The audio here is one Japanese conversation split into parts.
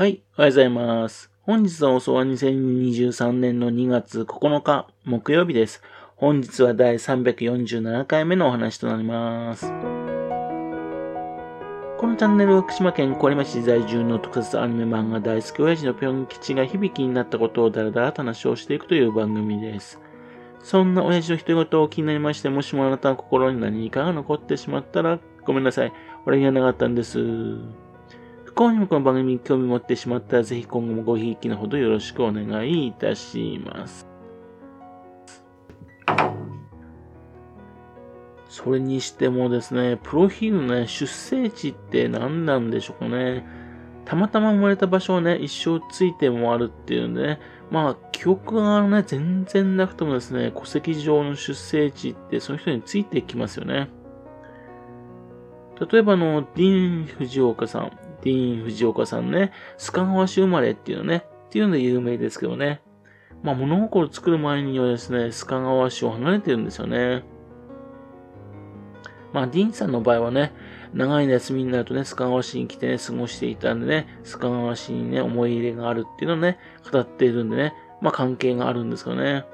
はい、おはようございます。本日の放送は2023年の2月9日木曜日です。本日は第347回目のお話となります。このチャンネルは福島県郡山市在住の特撮アニメ漫画大好き親父のぴょん吉が響きになったことをだらだらと話をしていくという番組です。そんな親父の独り言を気になりまして、もしもあなたの心に何かが残ってしまったらごめんなさい。俺にはなかったんです。不幸にもこの番組に興味持ってしまったら、ぜひ今後もごひいきのほどよろしくお願いいたします。それにしてもですね、プロフィールのね、出生地って何なんでしょうかね。たまたま生まれた場所をね、一生ついてもあるっていうんでね、まあ、記憶がね、全然なくてもですね、戸籍上の出生地ってその人についてきますよね。例えばの、ディーン・藤岡さん。ディーン・藤岡さんね、須賀川市生まれっていうのね、っていうので有名ですけどね。まあ、物心作る前にはですね、須賀川市を離れてるんですよね。まあ、ディーンさんの場合はね、長い休みになるとね、須賀川市に来てね、過ごしていたんでね、須賀川市にね、思い入れがあるっていうのをね、語っているんでね、まあ関係があるんですけどね。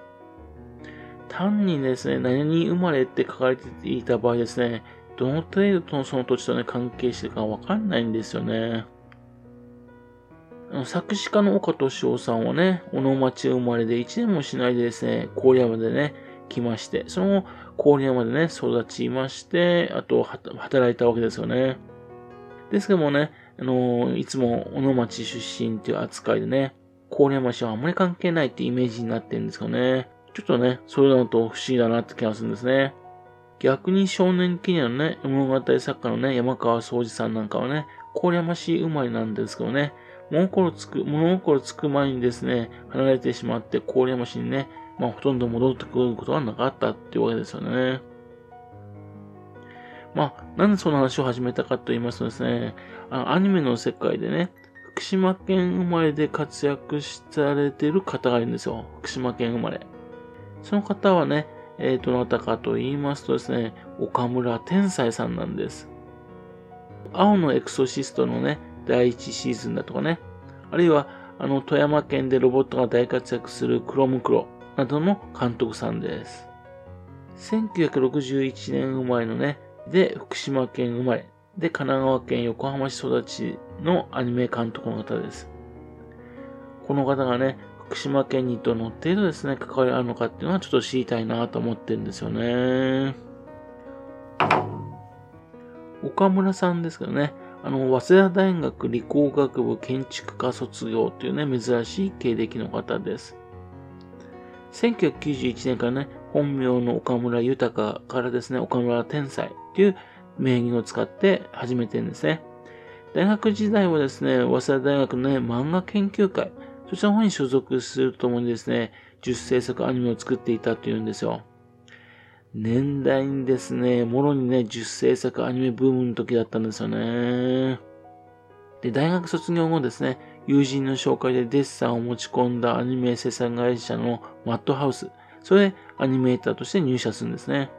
単にですね、何に生まれって書かれていた場合ですね、どの程度とその土地とね、関係してるかわかんないんですよね。作詞家の岡敏夫さんはね、小野町生まれで1年もしないでですね、郡山でね、来まして、その後、郡山でね、育ちまして、あと、働いたわけですよね。ですけどもね、あのいつも小野町出身っていう扱いでね、郡山市はあんまり関係ないってイメージになってるんですよね。ちょっとね、そういうのと不思議だなって気がするんですね。逆に少年記念のね、物語作家のね、山川総司さんなんかはね、郡山市生まれなんですけどね、物心つく、物心つく前にですね、離れてしまって郡山市にね、まあほとんど戻ってくることはなかったっていうわけですよね。まあ、なんでその話を始めたかと言いますとですね、あの、アニメの世界でね、福島県生まれで活躍されてる方がいるんですよ。福島県生まれ。その方はね、えー、どなたかと言いますとですね、岡村天才さんなんです。青のエクソシストのね、第1シーズンだとかね、あるいは、あの、富山県でロボットが大活躍するクロムクロなどの監督さんです。1961年生まれのね、で、福島県生まれ、で、神奈川県横浜市育ちのアニメ監督の方です。この方がね、福島県にどの程度ですね、関わりあるのかっていうのはちょっと知りたいなと思ってるんですよね。岡村さんですけどね、あの、早稲田大学理工学部建築科卒業というね、珍しい経歴の方です。1991年からね、本名の岡村豊からですね、岡村天才という名義を使って始めてるんですね。大学時代はですね、早稲田大学のね、漫画研究会、そちらの方に所属するとともにですね、10制作アニメを作っていたというんですよ。年代にですね、もろにね、10制作アニメブームの時だったんですよね。で、大学卒業後ですね、友人の紹介でデッサンを持ち込んだアニメ制作会社のマッドハウス、それでアニメーターとして入社するんですね。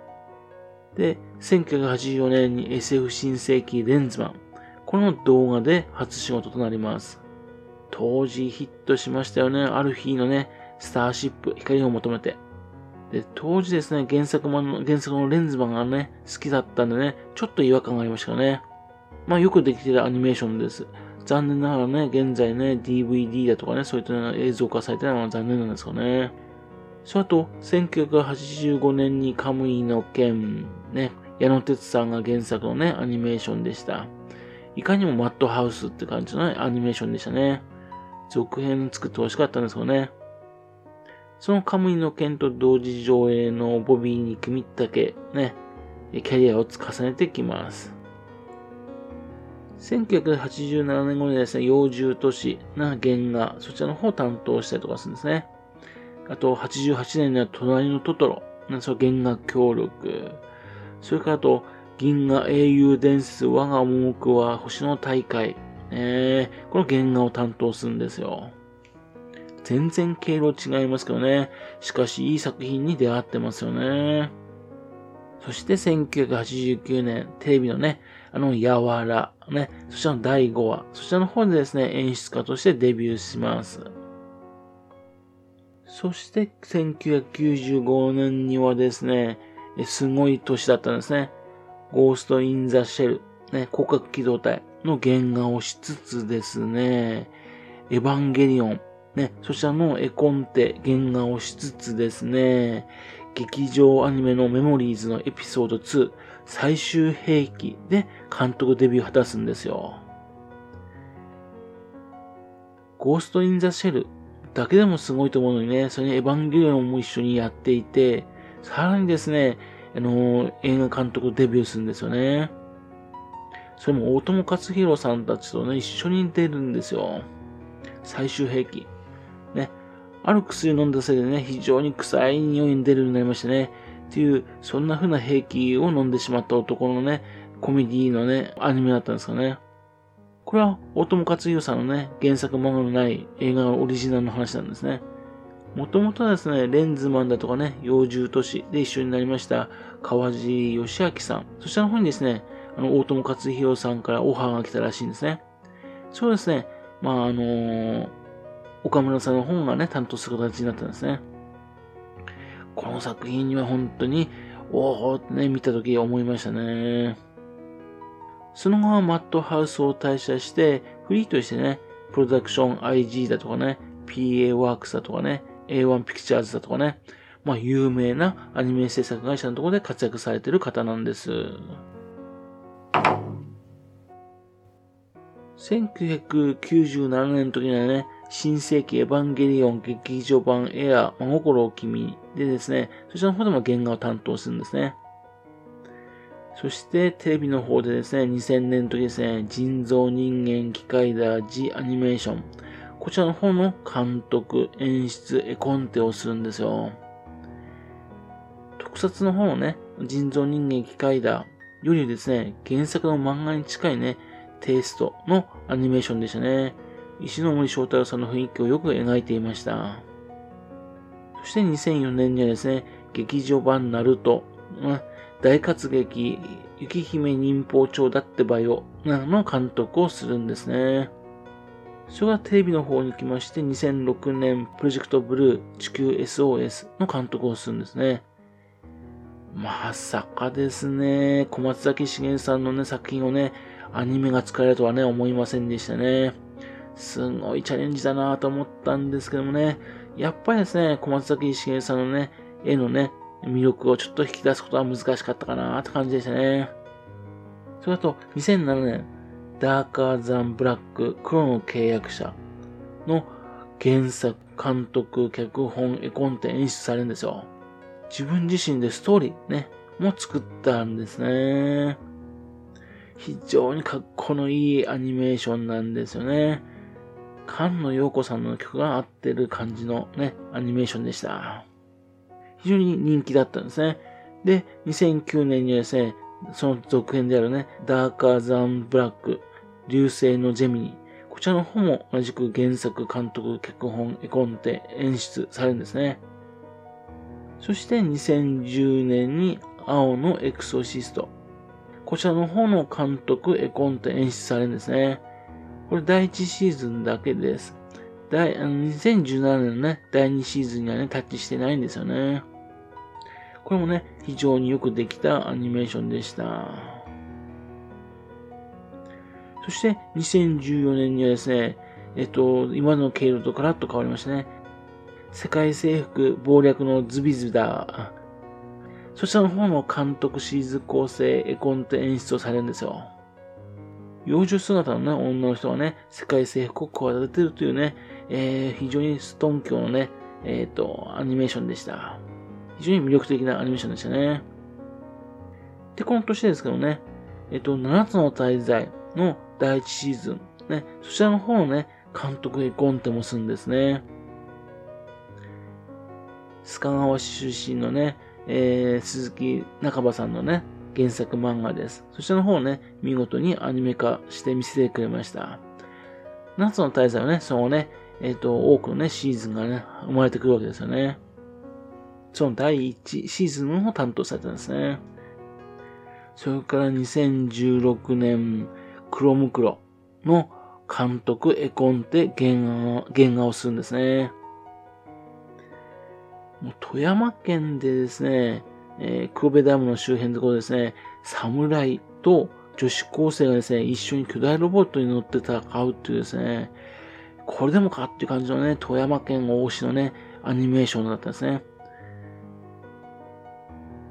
で、1984年に SF 新世紀レンズマン。この動画で初仕事となります。当時ヒットしましたよね。ある日のね、スターシップ、光を求めて。で、当時ですね、原作の、原作のレンズマンがね、好きだったんでね、ちょっと違和感がありましたね。まあよくできてるアニメーションです。残念ながらね、現在ね、DVD だとかね、そういった映像化されてないのは残念なんですよね。その後、1985年にカムイの剣、ね、矢野哲さんが原作のね、アニメーションでした。いかにもマッドハウスって感じの、ね、アニメーションでしたね。続編作ってほしかったんですよね。そのカムイの剣と同時上映のボビーに組み立け、ね、キャリアを重ねてきます。1987年頃にですね、幼獣都市な原画、そちらの方を担当したりとかするんですね。あと、88年には隣のトトロ、その原画協力。それからあと、銀河英雄伝説我が重くは星の大会。えー、この原画を担当するんですよ。全然経路違いますけどね。しかしいい作品に出会ってますよね。そして1989年、テレビのね、あの、やわら、ね、そちらの第5話、そちらの方でですね、演出家としてデビューします。そして1995年にはですね、すごい年だったんですね。ゴースト・イン・ザ・シェル、ね、広角機動隊の原画をしつつですね、エヴァンゲリオン、ね、そちらの絵コンテ原画をしつつですね、劇場アニメのメモリーズのエピソード2、最終兵器で監督デビューを果たすんですよ。ゴースト・イン・ザ・シェルだけでもすごいと思うのにね、それにエヴァンゲリオンも一緒にやっていて、さらにですね、あのー、映画監督デビューするんですよね。それも大友克弘さんたちとね、一緒に出るんですよ。最終兵器。ね。ある薬飲んだせいでね、非常に臭い匂いに出るようになりましてね。っていう、そんな風な兵器を飲んでしまった男のね、コメディのね、アニメだったんですかね。これは大友克洋さんのね、原作漫画のない映画のオリジナルの話なんですね。もともとはですね、レンズマンだとかね、幼獣都市で一緒になりました川地義明さん。そちらの方にですね、あの、大友克洋さんからオファーが来たらしいんですね。そうですね、まああのー、岡村さんの本がね、担当する形になったんですね。この作品には本当に、おおってね、見たとき思いましたね。その後はマットハウスを退社して、フリーとしてね、プロダクション IG だとかね、PA ワークスだとかね、A1 ピクチャーズだとかね、まあ有名なアニメ制作会社のところで活躍されてる方なんです。1997年の時にはね、新世紀エヴァンゲリオン劇場版エア真心を君でですね、そちらの方でも原画を担当するんですね。そしてテレビの方でですね、2000年の時ですね、人造人間機械だジアニメーション。こちらの方の監督、演出、絵コンテをするんですよ。特撮の方のね、人造人間機械だよりですね、原作の漫画に近いね、テイストのアニメーションでしたね。石森章太郎さんの雰囲気をよく描いていました。そして2004年にはですね、劇場版ナルト、大活劇、雪姫忍法帳だってばよ、の監督をするんですね。それがテレビの方に来まして、2006年、プロジェクトブルー地球 SOS の監督をするんですね。まさかですね、小松崎しげんさんのね、作品をね、アニメが使えるとはね、思いませんでしたね。すごいチャレンジだなと思ったんですけどもね、やっぱりですね、小松崎しげんさんのね、絵のね、魅力をちょっと引き出すことは難しかったかなって感じでしたね。それだと、2007年、ダーカーザンブラック黒の契約者の原作、監督、脚本、絵コンテ演出されるんですよ。自分自身でストーリーね、も作ったんですね。非常にかっこのいいアニメーションなんですよね。菅野陽子さんの曲が合ってる感じのね、アニメーションでした。非常に人気だったんですね。で、2009年にはですね、その続編であるね、ダーカーザンブラック、流星のジェミニ。こちらの方も同じく原作、監督、脚本、絵コンテ、演出されるんですね。そして2010年に青のエクソシスト。こちらの方の監督、絵コンテ、演出されるんですね。これ第1シーズンだけです。第、2017年のね、第2シーズンにはね、タッチしてないんですよね。これもね、非常によくできたアニメーションでした。そして、2014年にはですね、えっと、今の経路とガラッと変わりましたね。世界征服謀略のズビズダそちらの方の監督シーズ構成、絵コンテ演出をされるんですよ。幼女姿のね、女の人がね、世界征服を企てるというね、えー、非常にストン教のね、えっ、ー、と、アニメーションでした。非常に魅力的なアニメーションでしたね。で、この年ですけどね、えっ、ー、と、7つの滞在の第1シーズン、ね、そちらの方のね、監督へコンテもするんですね。須賀川市出身のね、えー、鈴木中場さんのね、原作漫画です。そちらの方をね、見事にアニメ化して見せてくれました。夏の大祭はね、そのね、えっ、ー、と、多くのね、シーズンがね、生まれてくるわけですよね。その第1シーズンを担当されたんですね。それから2016年、黒ムクロの監督、絵コンテ、原画原画をするんですね。もう富山県でですね、えー、黒部ダムの周辺のところですね、侍と女子高生がですね、一緒に巨大ロボットに乗って戦うっていうですね、これでもかっていう感じのね、富山県大市のね、アニメーションだったんですね。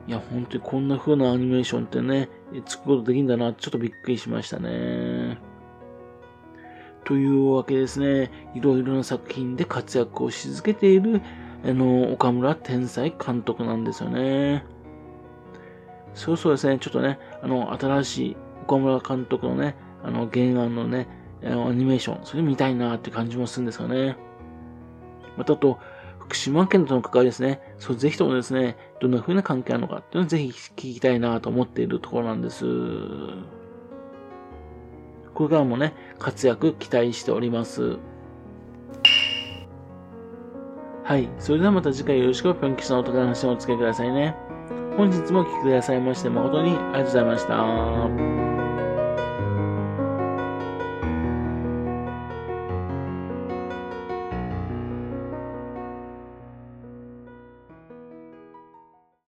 いや、本当にこんな風なアニメーションってね、作ることできるんだな、ちょっとびっくりしましたね。というわけですね、いろいろな作品で活躍をし続けている、の、岡村天才監督なんですよね。そうそうですね、ちょっとね、あの、新しい岡村監督のね、あの、原案のね、アニメーション、それ見たいなって感じもするんですよね。またあと、福島県との関わりですね。そう、ぜひともですね、どんな風な関係あるのかっていうのをぜひ聞きたいなと思っているところなんです。これからもね、活躍期待しております。はい。それではまた次回よろしくぴょん吉のお宝の話をお付けくださいね。本日もお聴きくださいまして誠にありがとうございました。